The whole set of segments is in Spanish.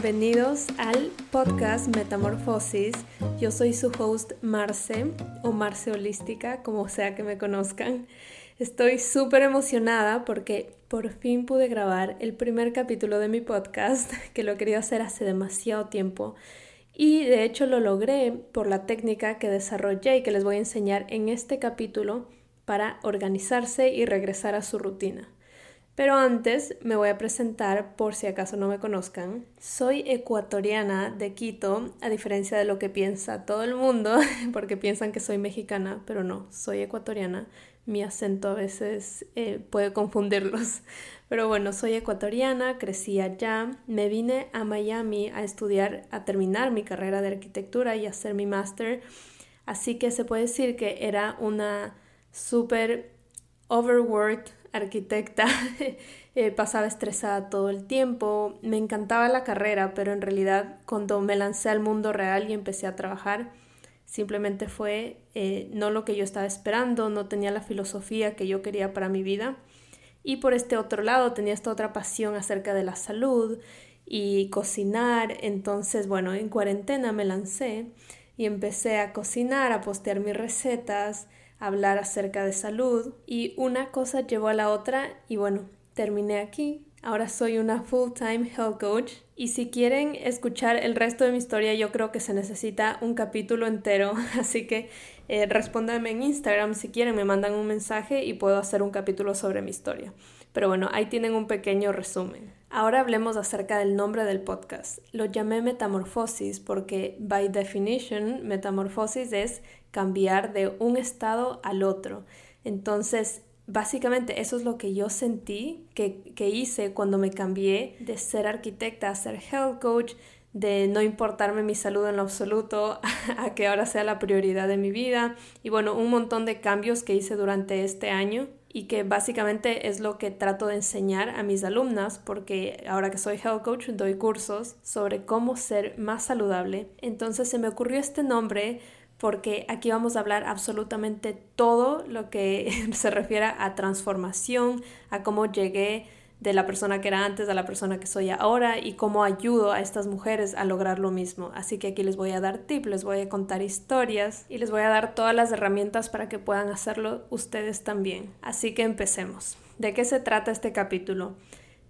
Bienvenidos al podcast Metamorfosis. Yo soy su host Marce o Marce Holística, como sea que me conozcan. Estoy súper emocionada porque por fin pude grabar el primer capítulo de mi podcast, que lo quería hacer hace demasiado tiempo. Y de hecho lo logré por la técnica que desarrollé y que les voy a enseñar en este capítulo para organizarse y regresar a su rutina. Pero antes me voy a presentar por si acaso no me conozcan. Soy ecuatoriana de Quito, a diferencia de lo que piensa todo el mundo, porque piensan que soy mexicana, pero no, soy ecuatoriana. Mi acento a veces eh, puede confundirlos. Pero bueno, soy ecuatoriana, crecí allá, me vine a Miami a estudiar, a terminar mi carrera de arquitectura y hacer mi máster. Así que se puede decir que era una súper overworked arquitecta, eh, pasaba estresada todo el tiempo, me encantaba la carrera, pero en realidad cuando me lancé al mundo real y empecé a trabajar, simplemente fue eh, no lo que yo estaba esperando, no tenía la filosofía que yo quería para mi vida. Y por este otro lado tenía esta otra pasión acerca de la salud y cocinar. Entonces, bueno, en cuarentena me lancé y empecé a cocinar, a postear mis recetas, hablar acerca de salud y una cosa llevó a la otra y bueno, terminé aquí. Ahora soy una full-time health coach y si quieren escuchar el resto de mi historia yo creo que se necesita un capítulo entero, así que eh, respóndanme en Instagram si quieren, me mandan un mensaje y puedo hacer un capítulo sobre mi historia. Pero bueno, ahí tienen un pequeño resumen. Ahora hablemos acerca del nombre del podcast. Lo llamé Metamorfosis porque, by definition, metamorfosis es cambiar de un estado al otro. Entonces, básicamente eso es lo que yo sentí que, que hice cuando me cambié de ser arquitecta a ser health coach, de no importarme mi salud en lo absoluto a que ahora sea la prioridad de mi vida y bueno, un montón de cambios que hice durante este año y que básicamente es lo que trato de enseñar a mis alumnas porque ahora que soy health coach doy cursos sobre cómo ser más saludable. Entonces se me ocurrió este nombre porque aquí vamos a hablar absolutamente todo lo que se refiere a transformación, a cómo llegué de la persona que era antes a la persona que soy ahora y cómo ayudo a estas mujeres a lograr lo mismo. Así que aquí les voy a dar tips, les voy a contar historias y les voy a dar todas las herramientas para que puedan hacerlo ustedes también. Así que empecemos. ¿De qué se trata este capítulo?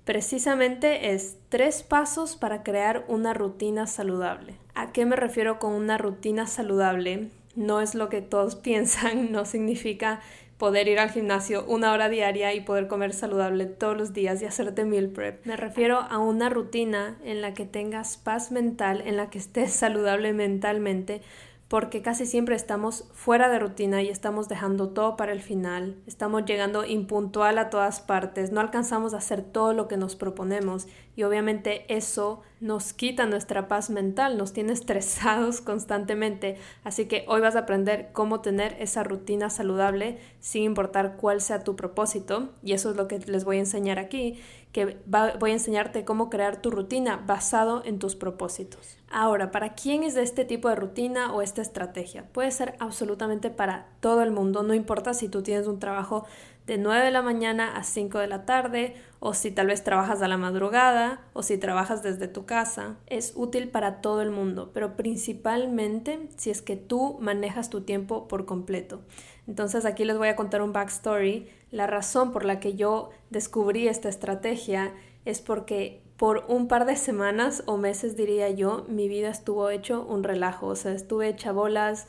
Precisamente es tres pasos para crear una rutina saludable. ¿A qué me refiero con una rutina saludable? No es lo que todos piensan, no significa poder ir al gimnasio una hora diaria y poder comer saludable todos los días y hacerte meal prep. Me refiero a una rutina en la que tengas paz mental, en la que estés saludable mentalmente, porque casi siempre estamos fuera de rutina y estamos dejando todo para el final, estamos llegando impuntual a todas partes, no alcanzamos a hacer todo lo que nos proponemos y obviamente eso nos quita nuestra paz mental, nos tiene estresados constantemente, así que hoy vas a aprender cómo tener esa rutina saludable sin importar cuál sea tu propósito y eso es lo que les voy a enseñar aquí voy a enseñarte cómo crear tu rutina basado en tus propósitos. Ahora, ¿para quién es de este tipo de rutina o esta estrategia? Puede ser absolutamente para todo el mundo, no importa si tú tienes un trabajo de 9 de la mañana a 5 de la tarde o si tal vez trabajas a la madrugada o si trabajas desde tu casa. Es útil para todo el mundo, pero principalmente si es que tú manejas tu tiempo por completo. Entonces aquí les voy a contar un backstory. La razón por la que yo descubrí esta estrategia es porque por un par de semanas o meses diría yo, mi vida estuvo hecho un relajo, o sea, estuve hecha bolas,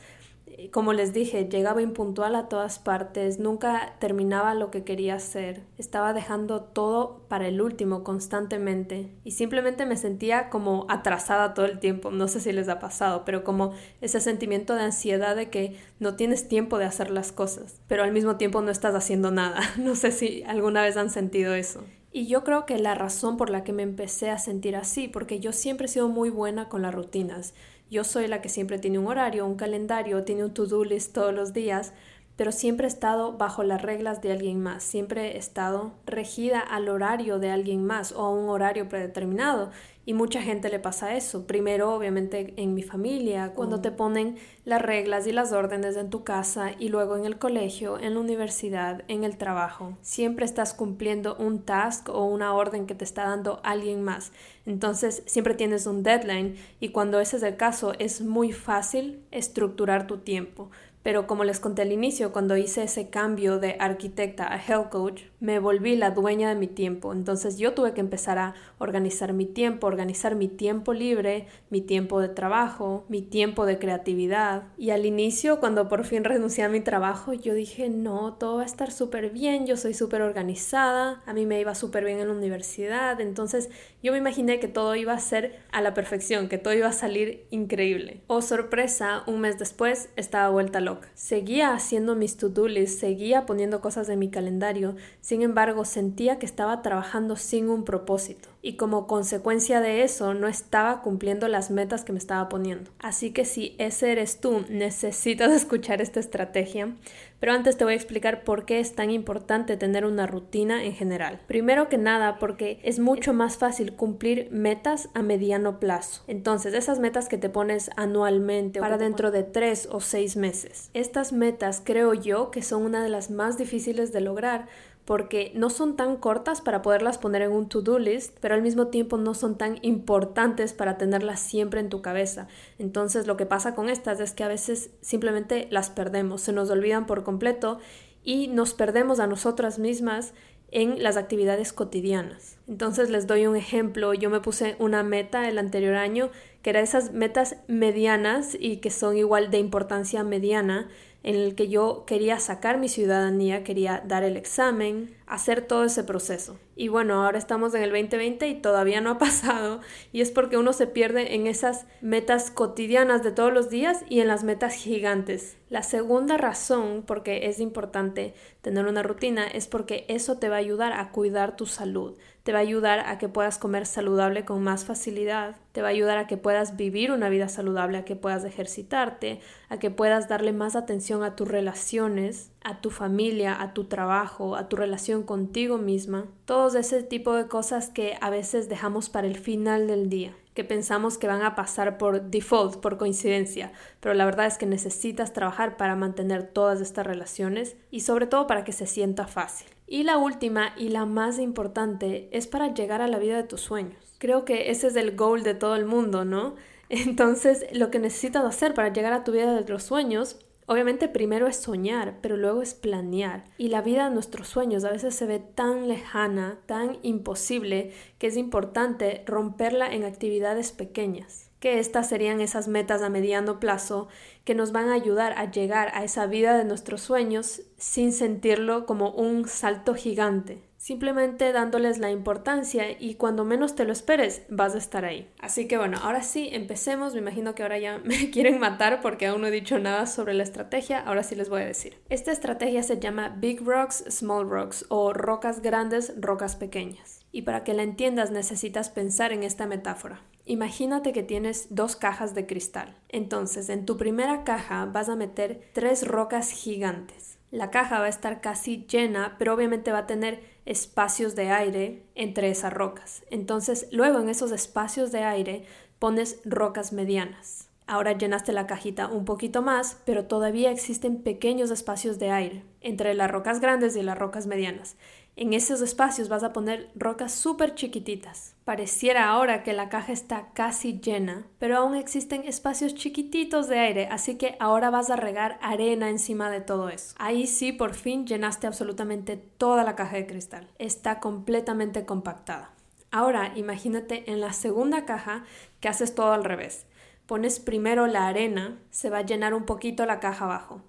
como les dije, llegaba impuntual a todas partes, nunca terminaba lo que quería hacer, estaba dejando todo para el último constantemente y simplemente me sentía como atrasada todo el tiempo, no sé si les ha pasado, pero como ese sentimiento de ansiedad de que no tienes tiempo de hacer las cosas, pero al mismo tiempo no estás haciendo nada, no sé si alguna vez han sentido eso. Y yo creo que la razón por la que me empecé a sentir así, porque yo siempre he sido muy buena con las rutinas. Yo soy la que siempre tiene un horario, un calendario, tiene un to-do list todos los días, pero siempre he estado bajo las reglas de alguien más, siempre he estado regida al horario de alguien más o a un horario predeterminado y mucha gente le pasa eso. Primero, obviamente, en mi familia, cuando te ponen las reglas y las órdenes en tu casa y luego en el colegio, en la universidad, en el trabajo. Siempre estás cumpliendo un task o una orden que te está dando alguien más. Entonces, siempre tienes un deadline y cuando ese es el caso, es muy fácil estructurar tu tiempo pero como les conté al inicio, cuando hice ese cambio de arquitecta a health coach, me volví la dueña de mi tiempo. Entonces yo tuve que empezar a organizar mi tiempo, organizar mi tiempo libre, mi tiempo de trabajo, mi tiempo de creatividad. Y al inicio, cuando por fin renuncié a mi trabajo, yo dije, no, todo va a estar súper bien, yo soy súper organizada, a mí me iba súper bien en la universidad. Entonces yo me imaginé que todo iba a ser a la perfección, que todo iba a salir increíble. Oh sorpresa, un mes después estaba vuelta loca. Seguía haciendo mis to-do list, seguía poniendo cosas en mi calendario, sin embargo sentía que estaba trabajando sin un propósito y como consecuencia de eso no estaba cumpliendo las metas que me estaba poniendo. Así que si ese eres tú, necesitas escuchar esta estrategia, pero antes te voy a explicar por qué es tan importante tener una rutina en general. Primero que nada, porque es mucho más fácil cumplir metas a mediano plazo. Entonces, esas metas que te pones anualmente para dentro de tres o seis meses. Estas metas creo yo que son una de las más difíciles de lograr porque no son tan cortas para poderlas poner en un to-do list, pero al mismo tiempo no son tan importantes para tenerlas siempre en tu cabeza. Entonces lo que pasa con estas es que a veces simplemente las perdemos, se nos olvidan por completo y nos perdemos a nosotras mismas en las actividades cotidianas. Entonces les doy un ejemplo, yo me puse una meta el anterior año que era esas metas medianas y que son igual de importancia mediana en el que yo quería sacar mi ciudadanía, quería dar el examen, hacer todo ese proceso. Y bueno, ahora estamos en el 2020 y todavía no ha pasado y es porque uno se pierde en esas metas cotidianas de todos los días y en las metas gigantes. La segunda razón por qué es importante tener una rutina es porque eso te va a ayudar a cuidar tu salud, te va a ayudar a que puedas comer saludable con más facilidad, te va a ayudar a que puedas vivir una vida saludable, a que puedas ejercitarte, a que puedas darle más atención a tus relaciones, a tu familia, a tu trabajo, a tu relación contigo misma, todos ese tipo de cosas que a veces dejamos para el final del día que pensamos que van a pasar por default, por coincidencia, pero la verdad es que necesitas trabajar para mantener todas estas relaciones y sobre todo para que se sienta fácil. Y la última y la más importante es para llegar a la vida de tus sueños. Creo que ese es el goal de todo el mundo, ¿no? Entonces, lo que necesitas hacer para llegar a tu vida de los sueños Obviamente primero es soñar, pero luego es planear. Y la vida de nuestros sueños a veces se ve tan lejana, tan imposible, que es importante romperla en actividades pequeñas. Que estas serían esas metas a mediano plazo que nos van a ayudar a llegar a esa vida de nuestros sueños sin sentirlo como un salto gigante simplemente dándoles la importancia y cuando menos te lo esperes vas a estar ahí. Así que bueno, ahora sí, empecemos. Me imagino que ahora ya me quieren matar porque aún no he dicho nada sobre la estrategia. Ahora sí les voy a decir. Esta estrategia se llama Big Rocks, Small Rocks o rocas grandes, rocas pequeñas. Y para que la entiendas necesitas pensar en esta metáfora. Imagínate que tienes dos cajas de cristal. Entonces, en tu primera caja vas a meter tres rocas gigantes. La caja va a estar casi llena, pero obviamente va a tener espacios de aire entre esas rocas. Entonces, luego en esos espacios de aire pones rocas medianas. Ahora llenaste la cajita un poquito más, pero todavía existen pequeños espacios de aire entre las rocas grandes y las rocas medianas. En esos espacios vas a poner rocas súper chiquititas. Pareciera ahora que la caja está casi llena, pero aún existen espacios chiquititos de aire, así que ahora vas a regar arena encima de todo eso. Ahí sí, por fin llenaste absolutamente toda la caja de cristal. Está completamente compactada. Ahora imagínate en la segunda caja que haces todo al revés. Pones primero la arena, se va a llenar un poquito la caja abajo.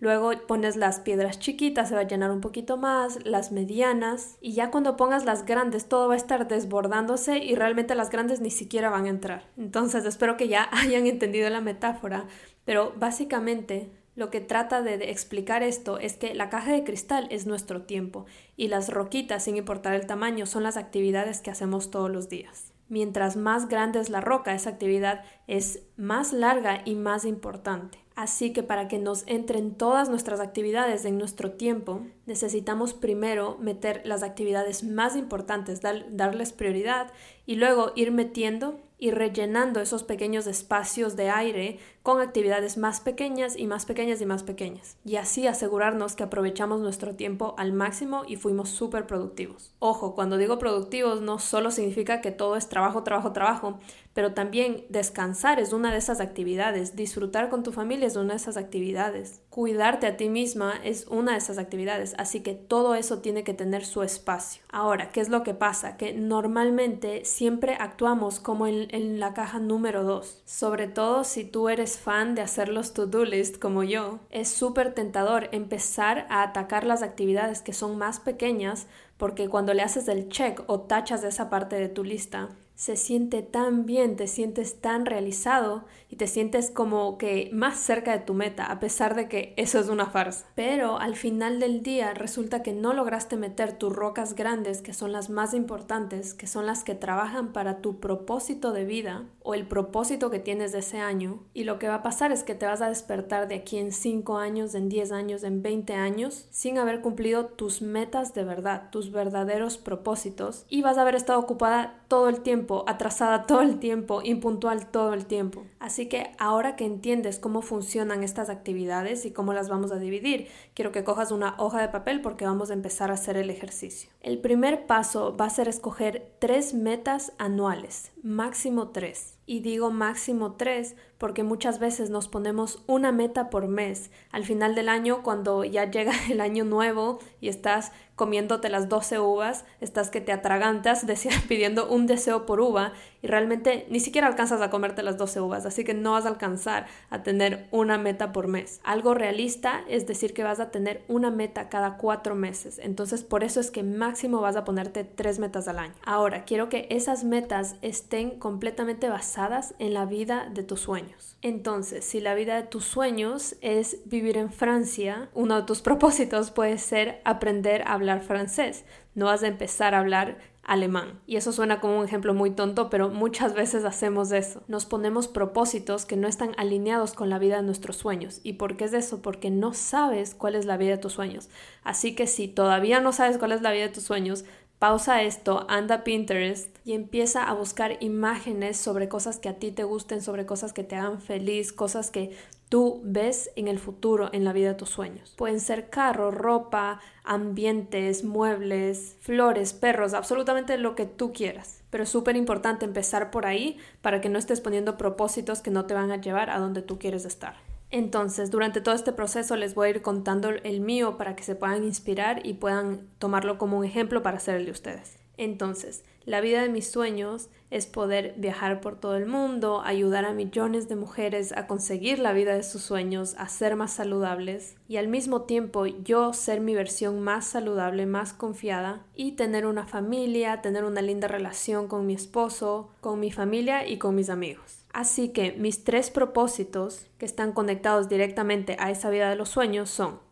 Luego pones las piedras chiquitas, se va a llenar un poquito más, las medianas y ya cuando pongas las grandes todo va a estar desbordándose y realmente las grandes ni siquiera van a entrar. Entonces espero que ya hayan entendido la metáfora, pero básicamente lo que trata de explicar esto es que la caja de cristal es nuestro tiempo y las roquitas, sin importar el tamaño, son las actividades que hacemos todos los días. Mientras más grande es la roca, esa actividad es más larga y más importante. Así que para que nos entren todas nuestras actividades en nuestro tiempo, necesitamos primero meter las actividades más importantes, darles prioridad y luego ir metiendo y rellenando esos pequeños espacios de aire con actividades más pequeñas y más pequeñas y más pequeñas. Y así asegurarnos que aprovechamos nuestro tiempo al máximo y fuimos súper productivos. Ojo, cuando digo productivos no solo significa que todo es trabajo, trabajo, trabajo, pero también descansar es una de esas actividades, disfrutar con tu familia es una de esas actividades, cuidarte a ti misma es una de esas actividades, así que todo eso tiene que tener su espacio. Ahora, ¿qué es lo que pasa? Que normalmente siempre actuamos como en, en la caja número 2, sobre todo si tú eres fan de hacer los to-do list como yo, es súper tentador empezar a atacar las actividades que son más pequeñas porque cuando le haces el check o tachas de esa parte de tu lista, se siente tan bien, te sientes tan realizado y te sientes como que más cerca de tu meta, a pesar de que eso es una farsa. Pero al final del día resulta que no lograste meter tus rocas grandes, que son las más importantes, que son las que trabajan para tu propósito de vida o el propósito que tienes de ese año. Y lo que va a pasar es que te vas a despertar de aquí en 5 años, en 10 años, en 20 años, sin haber cumplido tus metas de verdad, tus verdaderos propósitos, y vas a haber estado ocupada todo el tiempo, atrasada todo el tiempo, impuntual todo el tiempo. Así que ahora que entiendes cómo funcionan estas actividades y cómo las vamos a dividir, quiero que cojas una hoja de papel porque vamos a empezar a hacer el ejercicio. El primer paso va a ser escoger tres metas anuales, máximo tres. Y digo máximo tres porque muchas veces nos ponemos una meta por mes. Al final del año, cuando ya llega el año nuevo y estás comiéndote las 12 uvas, estás que te atragantas pidiendo un deseo por uva y realmente ni siquiera alcanzas a comerte las 12 uvas, así que no vas a alcanzar a tener una meta por mes. Algo realista es decir que vas a tener una meta cada cuatro meses, entonces por eso es que máximo vas a ponerte tres metas al año. Ahora, quiero que esas metas estén completamente basadas en la vida de tus sueños. Entonces, si la vida de tus sueños es vivir en Francia, uno de tus propósitos puede ser aprender a hablar francés. No vas a empezar a hablar alemán. Y eso suena como un ejemplo muy tonto, pero muchas veces hacemos eso. Nos ponemos propósitos que no están alineados con la vida de nuestros sueños. ¿Y por qué es eso? Porque no sabes cuál es la vida de tus sueños. Así que si todavía no sabes cuál es la vida de tus sueños, Pausa esto, anda a Pinterest y empieza a buscar imágenes sobre cosas que a ti te gusten, sobre cosas que te hagan feliz, cosas que tú ves en el futuro en la vida de tus sueños. Pueden ser carros, ropa, ambientes, muebles, flores, perros, absolutamente lo que tú quieras. Pero es súper importante empezar por ahí para que no estés poniendo propósitos que no te van a llevar a donde tú quieres estar. Entonces, durante todo este proceso les voy a ir contando el mío para que se puedan inspirar y puedan tomarlo como un ejemplo para hacer el de ustedes. Entonces, la vida de mis sueños es poder viajar por todo el mundo, ayudar a millones de mujeres a conseguir la vida de sus sueños, a ser más saludables y al mismo tiempo yo ser mi versión más saludable, más confiada y tener una familia, tener una linda relación con mi esposo, con mi familia y con mis amigos. Así que mis tres propósitos que están conectados directamente a esa vida de los sueños son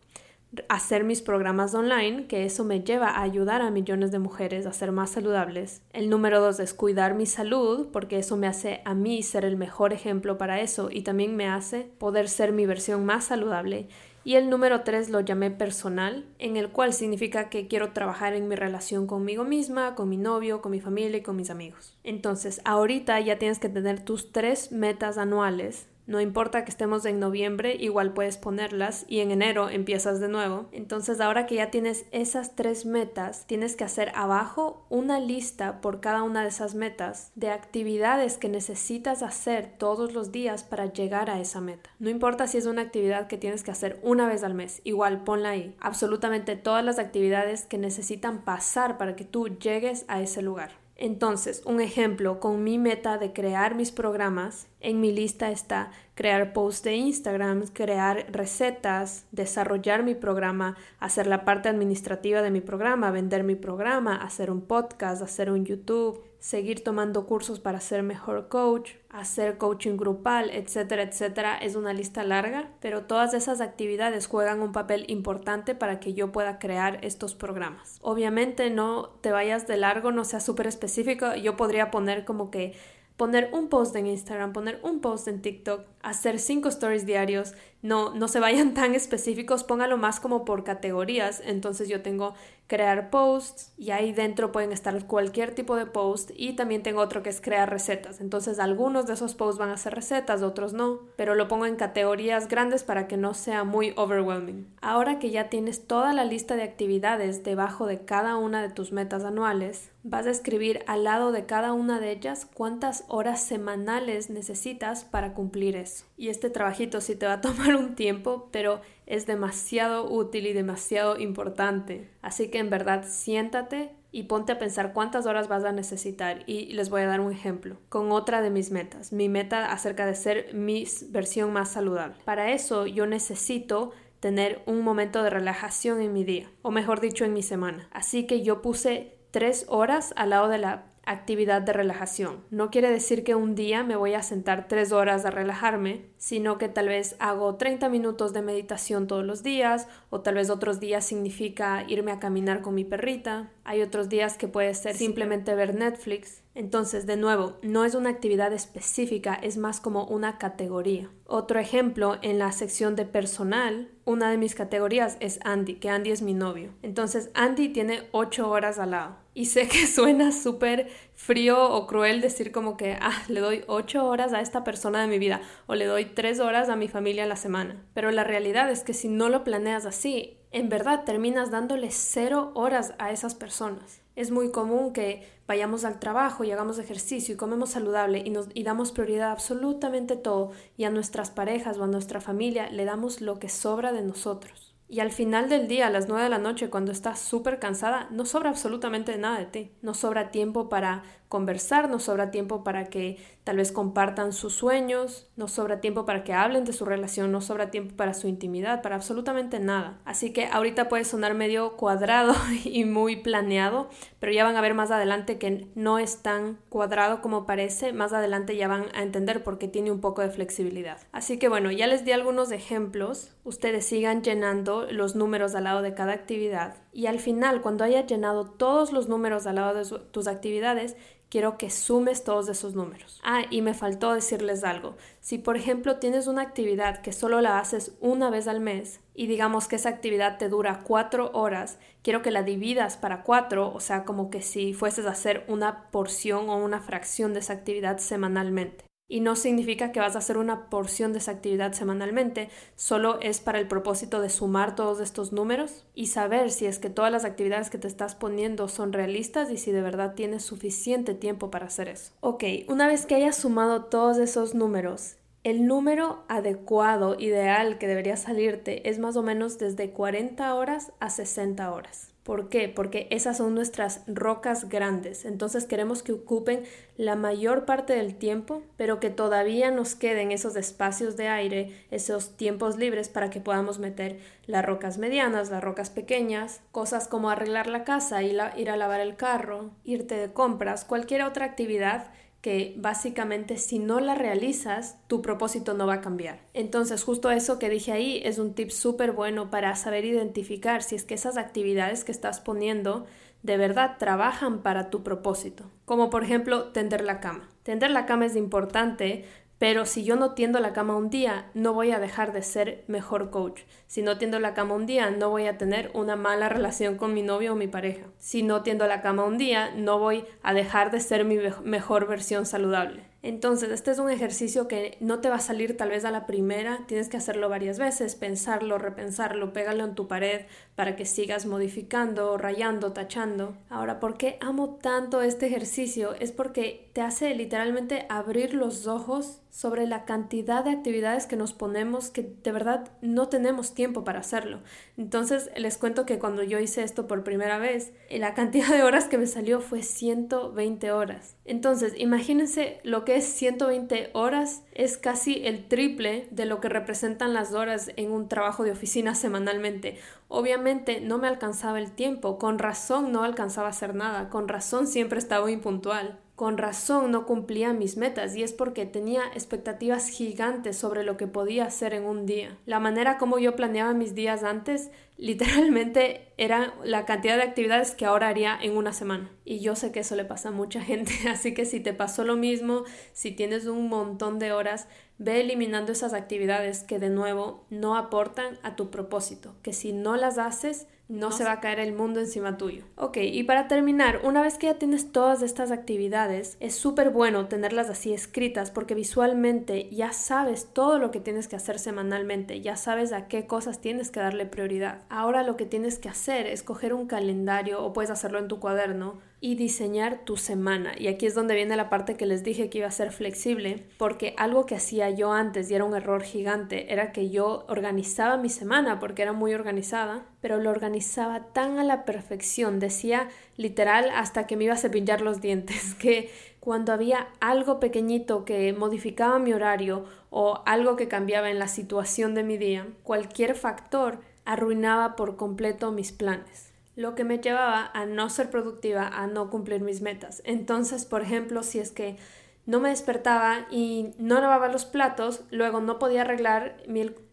hacer mis programas online, que eso me lleva a ayudar a millones de mujeres a ser más saludables. El número dos es cuidar mi salud, porque eso me hace a mí ser el mejor ejemplo para eso y también me hace poder ser mi versión más saludable. Y el número tres lo llamé personal, en el cual significa que quiero trabajar en mi relación conmigo misma, con mi novio, con mi familia y con mis amigos. Entonces, ahorita ya tienes que tener tus tres metas anuales no importa que estemos en noviembre, igual puedes ponerlas y en enero empiezas de nuevo. Entonces ahora que ya tienes esas tres metas, tienes que hacer abajo una lista por cada una de esas metas de actividades que necesitas hacer todos los días para llegar a esa meta. No importa si es una actividad que tienes que hacer una vez al mes, igual ponla ahí. Absolutamente todas las actividades que necesitan pasar para que tú llegues a ese lugar. Entonces, un ejemplo, con mi meta de crear mis programas, en mi lista está crear posts de Instagram, crear recetas, desarrollar mi programa, hacer la parte administrativa de mi programa, vender mi programa, hacer un podcast, hacer un YouTube, seguir tomando cursos para ser mejor coach, hacer coaching grupal, etcétera, etcétera. Es una lista larga, pero todas esas actividades juegan un papel importante para que yo pueda crear estos programas. Obviamente no te vayas de largo, no sea súper específico. Yo podría poner como que poner un post en Instagram, poner un post en TikTok, hacer cinco stories diarios, no, no se vayan tan específicos, póngalo más como por categorías. Entonces yo tengo crear posts y ahí dentro pueden estar cualquier tipo de post y también tengo otro que es crear recetas. Entonces algunos de esos posts van a ser recetas, otros no, pero lo pongo en categorías grandes para que no sea muy overwhelming. Ahora que ya tienes toda la lista de actividades debajo de cada una de tus metas anuales, vas a escribir al lado de cada una de ellas cuántas horas semanales necesitas para cumplir eso. Y este trabajito sí te va a tomar un tiempo, pero es demasiado útil y demasiado importante. Así que en verdad siéntate y ponte a pensar cuántas horas vas a necesitar y les voy a dar un ejemplo con otra de mis metas, mi meta acerca de ser mi versión más saludable. Para eso yo necesito tener un momento de relajación en mi día, o mejor dicho, en mi semana. Así que yo puse tres horas al lado de la actividad de relajación. No quiere decir que un día me voy a sentar tres horas a relajarme, sino que tal vez hago 30 minutos de meditación todos los días, o tal vez otros días significa irme a caminar con mi perrita. Hay otros días que puede ser simplemente ver Netflix. Entonces, de nuevo, no es una actividad específica, es más como una categoría. Otro ejemplo, en la sección de personal, una de mis categorías es Andy, que Andy es mi novio. Entonces, Andy tiene 8 horas al lado. Y sé que suena súper frío o cruel decir como que, ah, le doy 8 horas a esta persona de mi vida o le doy 3 horas a mi familia a la semana. Pero la realidad es que si no lo planeas así, en verdad terminas dándole 0 horas a esas personas. Es muy común que vayamos al trabajo y hagamos ejercicio y comemos saludable y, nos, y damos prioridad a absolutamente todo y a nuestras parejas o a nuestra familia le damos lo que sobra de nosotros. Y al final del día, a las 9 de la noche, cuando estás súper cansada, no sobra absolutamente nada de ti. No sobra tiempo para conversar, no sobra tiempo para que tal vez compartan sus sueños, no sobra tiempo para que hablen de su relación, no sobra tiempo para su intimidad, para absolutamente nada. Así que ahorita puede sonar medio cuadrado y muy planeado, pero ya van a ver más adelante que no es tan cuadrado como parece, más adelante ya van a entender porque tiene un poco de flexibilidad. Así que bueno, ya les di algunos ejemplos, ustedes sigan llenando los números al lado de cada actividad y al final cuando hayas llenado todos los números al lado de tus actividades, quiero que sumes todos esos números. Ah, y me faltó decirles algo. Si por ejemplo tienes una actividad que solo la haces una vez al mes y digamos que esa actividad te dura cuatro horas, quiero que la dividas para cuatro, o sea, como que si fueses a hacer una porción o una fracción de esa actividad semanalmente. Y no significa que vas a hacer una porción de esa actividad semanalmente, solo es para el propósito de sumar todos estos números y saber si es que todas las actividades que te estás poniendo son realistas y si de verdad tienes suficiente tiempo para hacer eso. Ok, una vez que hayas sumado todos esos números, el número adecuado, ideal que debería salirte es más o menos desde 40 horas a 60 horas. ¿Por qué? Porque esas son nuestras rocas grandes. Entonces queremos que ocupen la mayor parte del tiempo, pero que todavía nos queden esos espacios de aire, esos tiempos libres para que podamos meter las rocas medianas, las rocas pequeñas, cosas como arreglar la casa, ir a lavar el carro, irte de compras, cualquier otra actividad que básicamente si no la realizas, tu propósito no va a cambiar. Entonces, justo eso que dije ahí es un tip súper bueno para saber identificar si es que esas actividades que estás poniendo de verdad trabajan para tu propósito. Como por ejemplo, tender la cama. Tender la cama es importante pero si yo no tiendo la cama un día, no voy a dejar de ser mejor coach. Si no tiendo la cama un día, no voy a tener una mala relación con mi novio o mi pareja. Si no tiendo la cama un día, no voy a dejar de ser mi mejor versión saludable. Entonces, este es un ejercicio que no te va a salir tal vez a la primera, tienes que hacerlo varias veces, pensarlo, repensarlo, pégalo en tu pared para que sigas modificando, rayando, tachando. Ahora, ¿por qué amo tanto este ejercicio? Es porque te hace literalmente abrir los ojos sobre la cantidad de actividades que nos ponemos que de verdad no tenemos tiempo para hacerlo. Entonces les cuento que cuando yo hice esto por primera vez, la cantidad de horas que me salió fue 120 horas. Entonces imagínense lo que es 120 horas, es casi el triple de lo que representan las horas en un trabajo de oficina semanalmente. Obviamente no me alcanzaba el tiempo, con razón no alcanzaba a hacer nada, con razón siempre estaba impuntual. Con razón no cumplía mis metas y es porque tenía expectativas gigantes sobre lo que podía hacer en un día. La manera como yo planeaba mis días antes literalmente era la cantidad de actividades que ahora haría en una semana. Y yo sé que eso le pasa a mucha gente, así que si te pasó lo mismo, si tienes un montón de horas, ve eliminando esas actividades que de nuevo no aportan a tu propósito, que si no las haces, no, se va a caer el mundo encima tuyo. Ok, y para terminar, una vez que ya tienes todas estas actividades, es súper bueno tenerlas así escritas porque visualmente ya sabes todo lo que tienes que hacer semanalmente, ya sabes a qué cosas tienes que darle prioridad. Ahora lo que tienes que hacer es coger un calendario o puedes hacerlo en tu cuaderno y diseñar tu semana. Y aquí es donde viene la parte que les dije que iba a ser flexible, porque algo que hacía yo antes y era un error gigante era que yo organizaba mi semana porque era muy organizada, pero lo organizaba tan a la perfección, decía literal hasta que me iba a cepillar los dientes, que cuando había algo pequeñito que modificaba mi horario o algo que cambiaba en la situación de mi día, cualquier factor arruinaba por completo mis planes lo que me llevaba a no ser productiva, a no cumplir mis metas. Entonces, por ejemplo, si es que no me despertaba y no lavaba los platos, luego no podía arreglar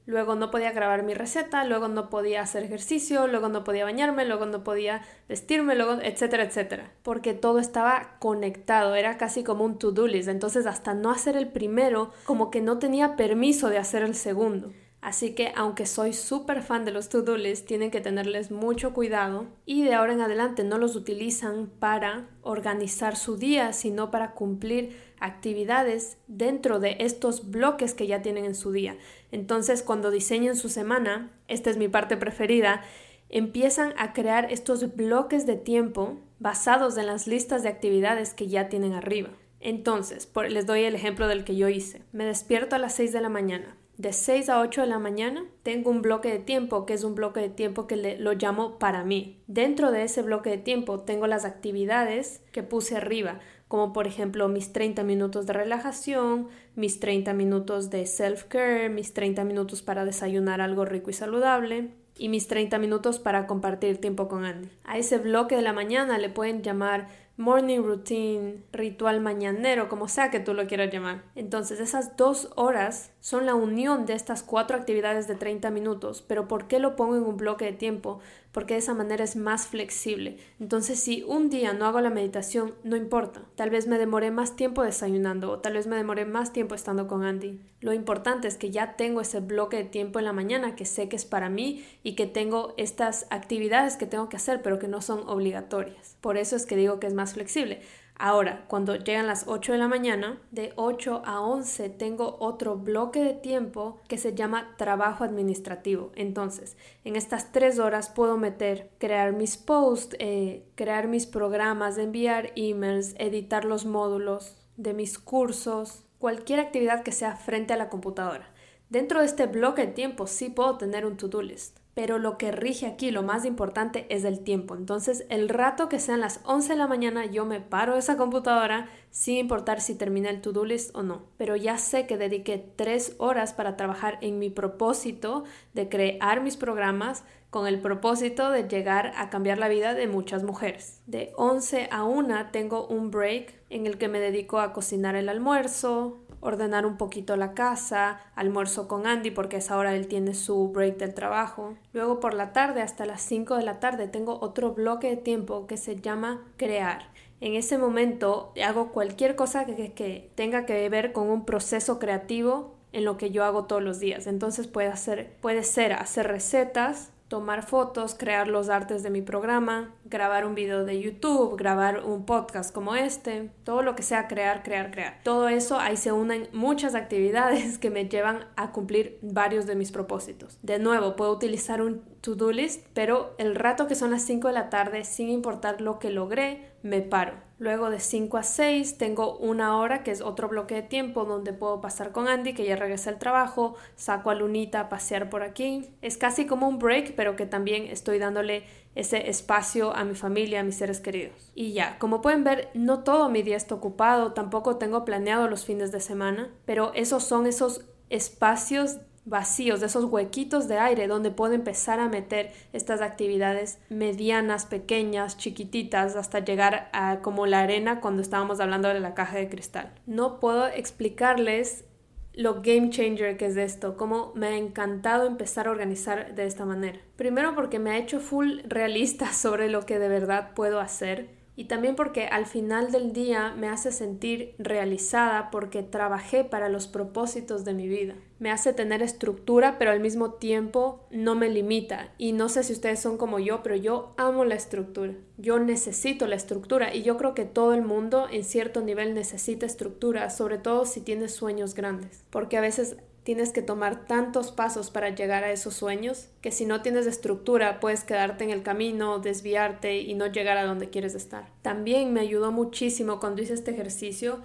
luego no podía grabar mi receta, luego no podía hacer ejercicio, luego no podía bañarme, luego no podía vestirme, luego etcétera, etcétera, porque todo estaba conectado, era casi como un to-do list, entonces hasta no hacer el primero, como que no tenía permiso de hacer el segundo. Así que aunque soy súper fan de los to-do lists, tienen que tenerles mucho cuidado y de ahora en adelante no los utilizan para organizar su día, sino para cumplir actividades dentro de estos bloques que ya tienen en su día. Entonces, cuando diseñen su semana, esta es mi parte preferida, empiezan a crear estos bloques de tiempo basados en las listas de actividades que ya tienen arriba. Entonces, les doy el ejemplo del que yo hice. Me despierto a las 6 de la mañana de 6 a 8 de la mañana, tengo un bloque de tiempo que es un bloque de tiempo que le, lo llamo para mí. Dentro de ese bloque de tiempo tengo las actividades que puse arriba, como por ejemplo mis 30 minutos de relajación, mis 30 minutos de self-care, mis 30 minutos para desayunar algo rico y saludable y mis 30 minutos para compartir tiempo con Andy. A ese bloque de la mañana le pueden llamar morning routine, ritual mañanero, como sea que tú lo quieras llamar. Entonces, esas dos horas son la unión de estas cuatro actividades de 30 minutos. Pero ¿por qué lo pongo en un bloque de tiempo? Porque de esa manera es más flexible. Entonces, si un día no hago la meditación, no importa. Tal vez me demoré más tiempo desayunando o tal vez me demoré más tiempo estando con Andy. Lo importante es que ya tengo ese bloque de tiempo en la mañana que sé que es para mí y que tengo estas actividades que tengo que hacer, pero que no son obligatorias. Por eso es que digo que es más flexible. Ahora, cuando llegan las 8 de la mañana, de 8 a 11 tengo otro bloque de tiempo que se llama trabajo administrativo. Entonces, en estas tres horas puedo meter crear mis posts, eh, crear mis programas, enviar emails, editar los módulos de mis cursos, cualquier actividad que sea frente a la computadora. Dentro de este bloque de tiempo sí puedo tener un to-do list pero lo que rige aquí, lo más importante, es el tiempo. Entonces, el rato que sean las 11 de la mañana, yo me paro de esa computadora sin importar si terminé el to-do list o no. Pero ya sé que dediqué tres horas para trabajar en mi propósito de crear mis programas con el propósito de llegar a cambiar la vida de muchas mujeres. De 11 a 1 tengo un break en el que me dedico a cocinar el almuerzo, ordenar un poquito la casa, almuerzo con Andy porque a esa hora él tiene su break del trabajo. Luego por la tarde hasta las 5 de la tarde tengo otro bloque de tiempo que se llama crear. En ese momento hago cualquier cosa que, que tenga que ver con un proceso creativo en lo que yo hago todos los días. Entonces puede, hacer, puede ser hacer recetas, tomar fotos, crear los artes de mi programa, grabar un video de YouTube, grabar un podcast como este, todo lo que sea crear, crear, crear. Todo eso ahí se unen muchas actividades que me llevan a cumplir varios de mis propósitos. De nuevo, puedo utilizar un to-do list, pero el rato que son las 5 de la tarde, sin importar lo que logré, me paro. Luego de 5 a 6 tengo una hora que es otro bloque de tiempo donde puedo pasar con Andy que ya regresa al trabajo, saco a Lunita a pasear por aquí. Es casi como un break, pero que también estoy dándole ese espacio a mi familia, a mis seres queridos. Y ya, como pueden ver, no todo mi día está ocupado, tampoco tengo planeado los fines de semana, pero esos son esos espacios vacíos, de esos huequitos de aire donde puedo empezar a meter estas actividades medianas, pequeñas, chiquititas, hasta llegar a como la arena cuando estábamos hablando de la caja de cristal. No puedo explicarles lo game changer que es esto, cómo me ha encantado empezar a organizar de esta manera. Primero porque me ha hecho full realista sobre lo que de verdad puedo hacer y también porque al final del día me hace sentir realizada porque trabajé para los propósitos de mi vida. Me hace tener estructura, pero al mismo tiempo no me limita. Y no sé si ustedes son como yo, pero yo amo la estructura. Yo necesito la estructura y yo creo que todo el mundo en cierto nivel necesita estructura, sobre todo si tienes sueños grandes. Porque a veces tienes que tomar tantos pasos para llegar a esos sueños que si no tienes estructura puedes quedarte en el camino, desviarte y no llegar a donde quieres estar. También me ayudó muchísimo cuando hice este ejercicio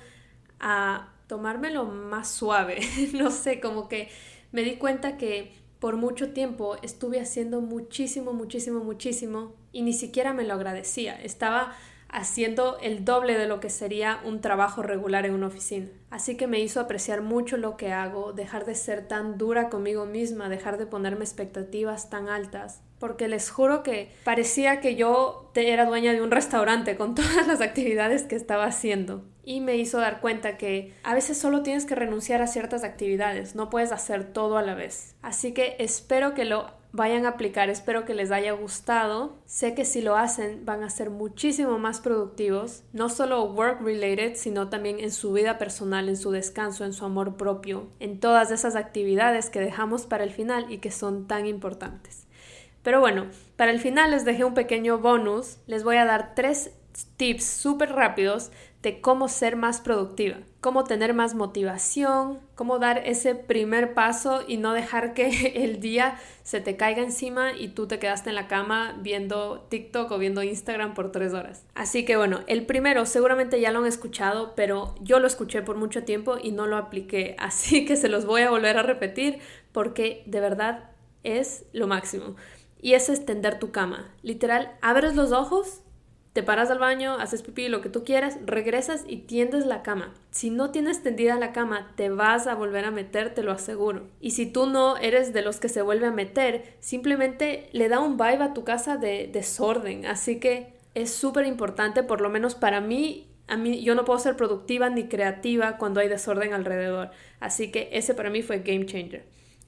a tomármelo más suave. no sé, como que me di cuenta que por mucho tiempo estuve haciendo muchísimo, muchísimo, muchísimo y ni siquiera me lo agradecía. Estaba haciendo el doble de lo que sería un trabajo regular en una oficina. Así que me hizo apreciar mucho lo que hago, dejar de ser tan dura conmigo misma, dejar de ponerme expectativas tan altas, porque les juro que parecía que yo era dueña de un restaurante con todas las actividades que estaba haciendo. Y me hizo dar cuenta que a veces solo tienes que renunciar a ciertas actividades, no puedes hacer todo a la vez. Así que espero que lo vayan a aplicar. Espero que les haya gustado. Sé que si lo hacen van a ser muchísimo más productivos, no solo work related, sino también en su vida personal, en su descanso, en su amor propio, en todas esas actividades que dejamos para el final y que son tan importantes. Pero bueno, para el final les dejé un pequeño bonus. Les voy a dar tres tips súper rápidos de cómo ser más productiva, cómo tener más motivación, cómo dar ese primer paso y no dejar que el día se te caiga encima y tú te quedaste en la cama viendo TikTok o viendo Instagram por tres horas. Así que bueno, el primero seguramente ya lo han escuchado, pero yo lo escuché por mucho tiempo y no lo apliqué, así que se los voy a volver a repetir porque de verdad es lo máximo. Y es extender tu cama. Literal, abres los ojos te paras al baño, haces pipí, lo que tú quieras, regresas y tiendes la cama. Si no tienes tendida la cama, te vas a volver a meter, te lo aseguro. Y si tú no eres de los que se vuelve a meter, simplemente le da un vibe a tu casa de desorden. Así que es súper importante, por lo menos para mí, a mí, yo no puedo ser productiva ni creativa cuando hay desorden alrededor. Así que ese para mí fue game changer.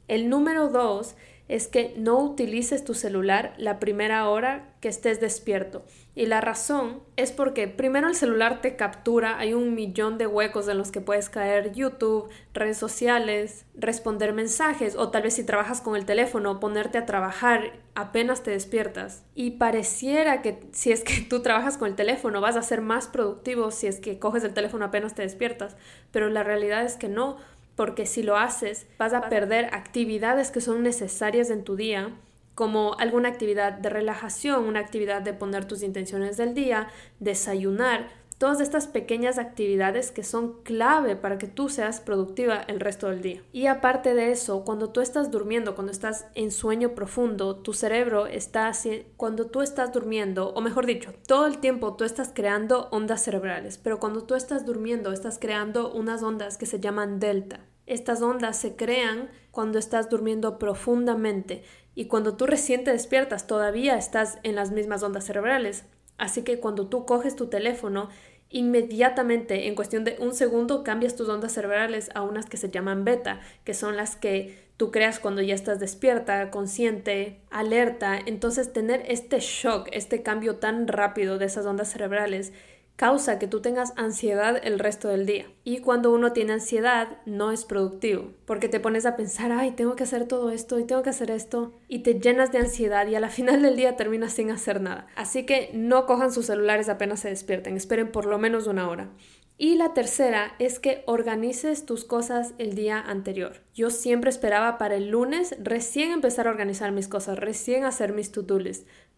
El número dos es que no utilices tu celular la primera hora que estés despierto. Y la razón es porque primero el celular te captura, hay un millón de huecos en los que puedes caer YouTube, redes sociales, responder mensajes o tal vez si trabajas con el teléfono, ponerte a trabajar apenas te despiertas. Y pareciera que si es que tú trabajas con el teléfono vas a ser más productivo si es que coges el teléfono apenas te despiertas, pero la realidad es que no porque si lo haces vas a perder actividades que son necesarias en tu día como alguna actividad de relajación, una actividad de poner tus intenciones del día, desayunar, todas estas pequeñas actividades que son clave para que tú seas productiva el resto del día. Y aparte de eso, cuando tú estás durmiendo, cuando estás en sueño profundo, tu cerebro está cuando tú estás durmiendo, o mejor dicho, todo el tiempo tú estás creando ondas cerebrales, pero cuando tú estás durmiendo estás creando unas ondas que se llaman delta. Estas ondas se crean cuando estás durmiendo profundamente y cuando tú recién te despiertas todavía estás en las mismas ondas cerebrales. Así que cuando tú coges tu teléfono, inmediatamente, en cuestión de un segundo, cambias tus ondas cerebrales a unas que se llaman beta, que son las que tú creas cuando ya estás despierta, consciente, alerta. Entonces tener este shock, este cambio tan rápido de esas ondas cerebrales causa que tú tengas ansiedad el resto del día. Y cuando uno tiene ansiedad, no es productivo, porque te pones a pensar, ay, tengo que hacer todo esto y tengo que hacer esto, y te llenas de ansiedad y a la final del día terminas sin hacer nada. Así que no cojan sus celulares apenas se despierten, esperen por lo menos una hora. Y la tercera es que organices tus cosas el día anterior. Yo siempre esperaba para el lunes recién empezar a organizar mis cosas, recién hacer mis to-do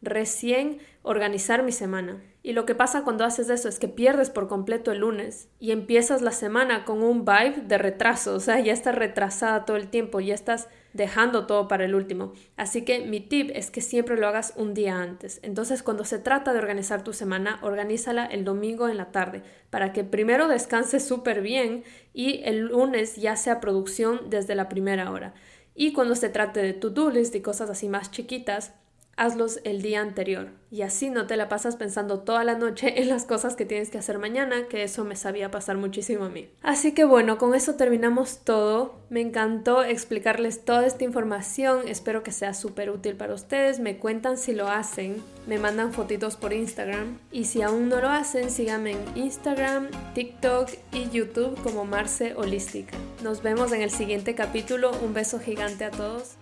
recién organizar mi semana. Y lo que pasa cuando haces eso es que pierdes por completo el lunes y empiezas la semana con un vibe de retraso, o sea, ya estás retrasada todo el tiempo, ya estás dejando todo para el último. Así que mi tip es que siempre lo hagas un día antes. Entonces, cuando se trata de organizar tu semana, organízala el domingo en la tarde, para que primero descanses súper bien y el lunes ya sea producción desde la primera hora. Y cuando se trate de to-do list y cosas así más chiquitas, hazlos el día anterior y así no te la pasas pensando toda la noche en las cosas que tienes que hacer mañana, que eso me sabía pasar muchísimo a mí. Así que bueno, con eso terminamos todo. Me encantó explicarles toda esta información, espero que sea súper útil para ustedes. Me cuentan si lo hacen, me mandan fotitos por Instagram y si aún no lo hacen, síganme en Instagram, TikTok y YouTube como Marce Holística. Nos vemos en el siguiente capítulo. Un beso gigante a todos.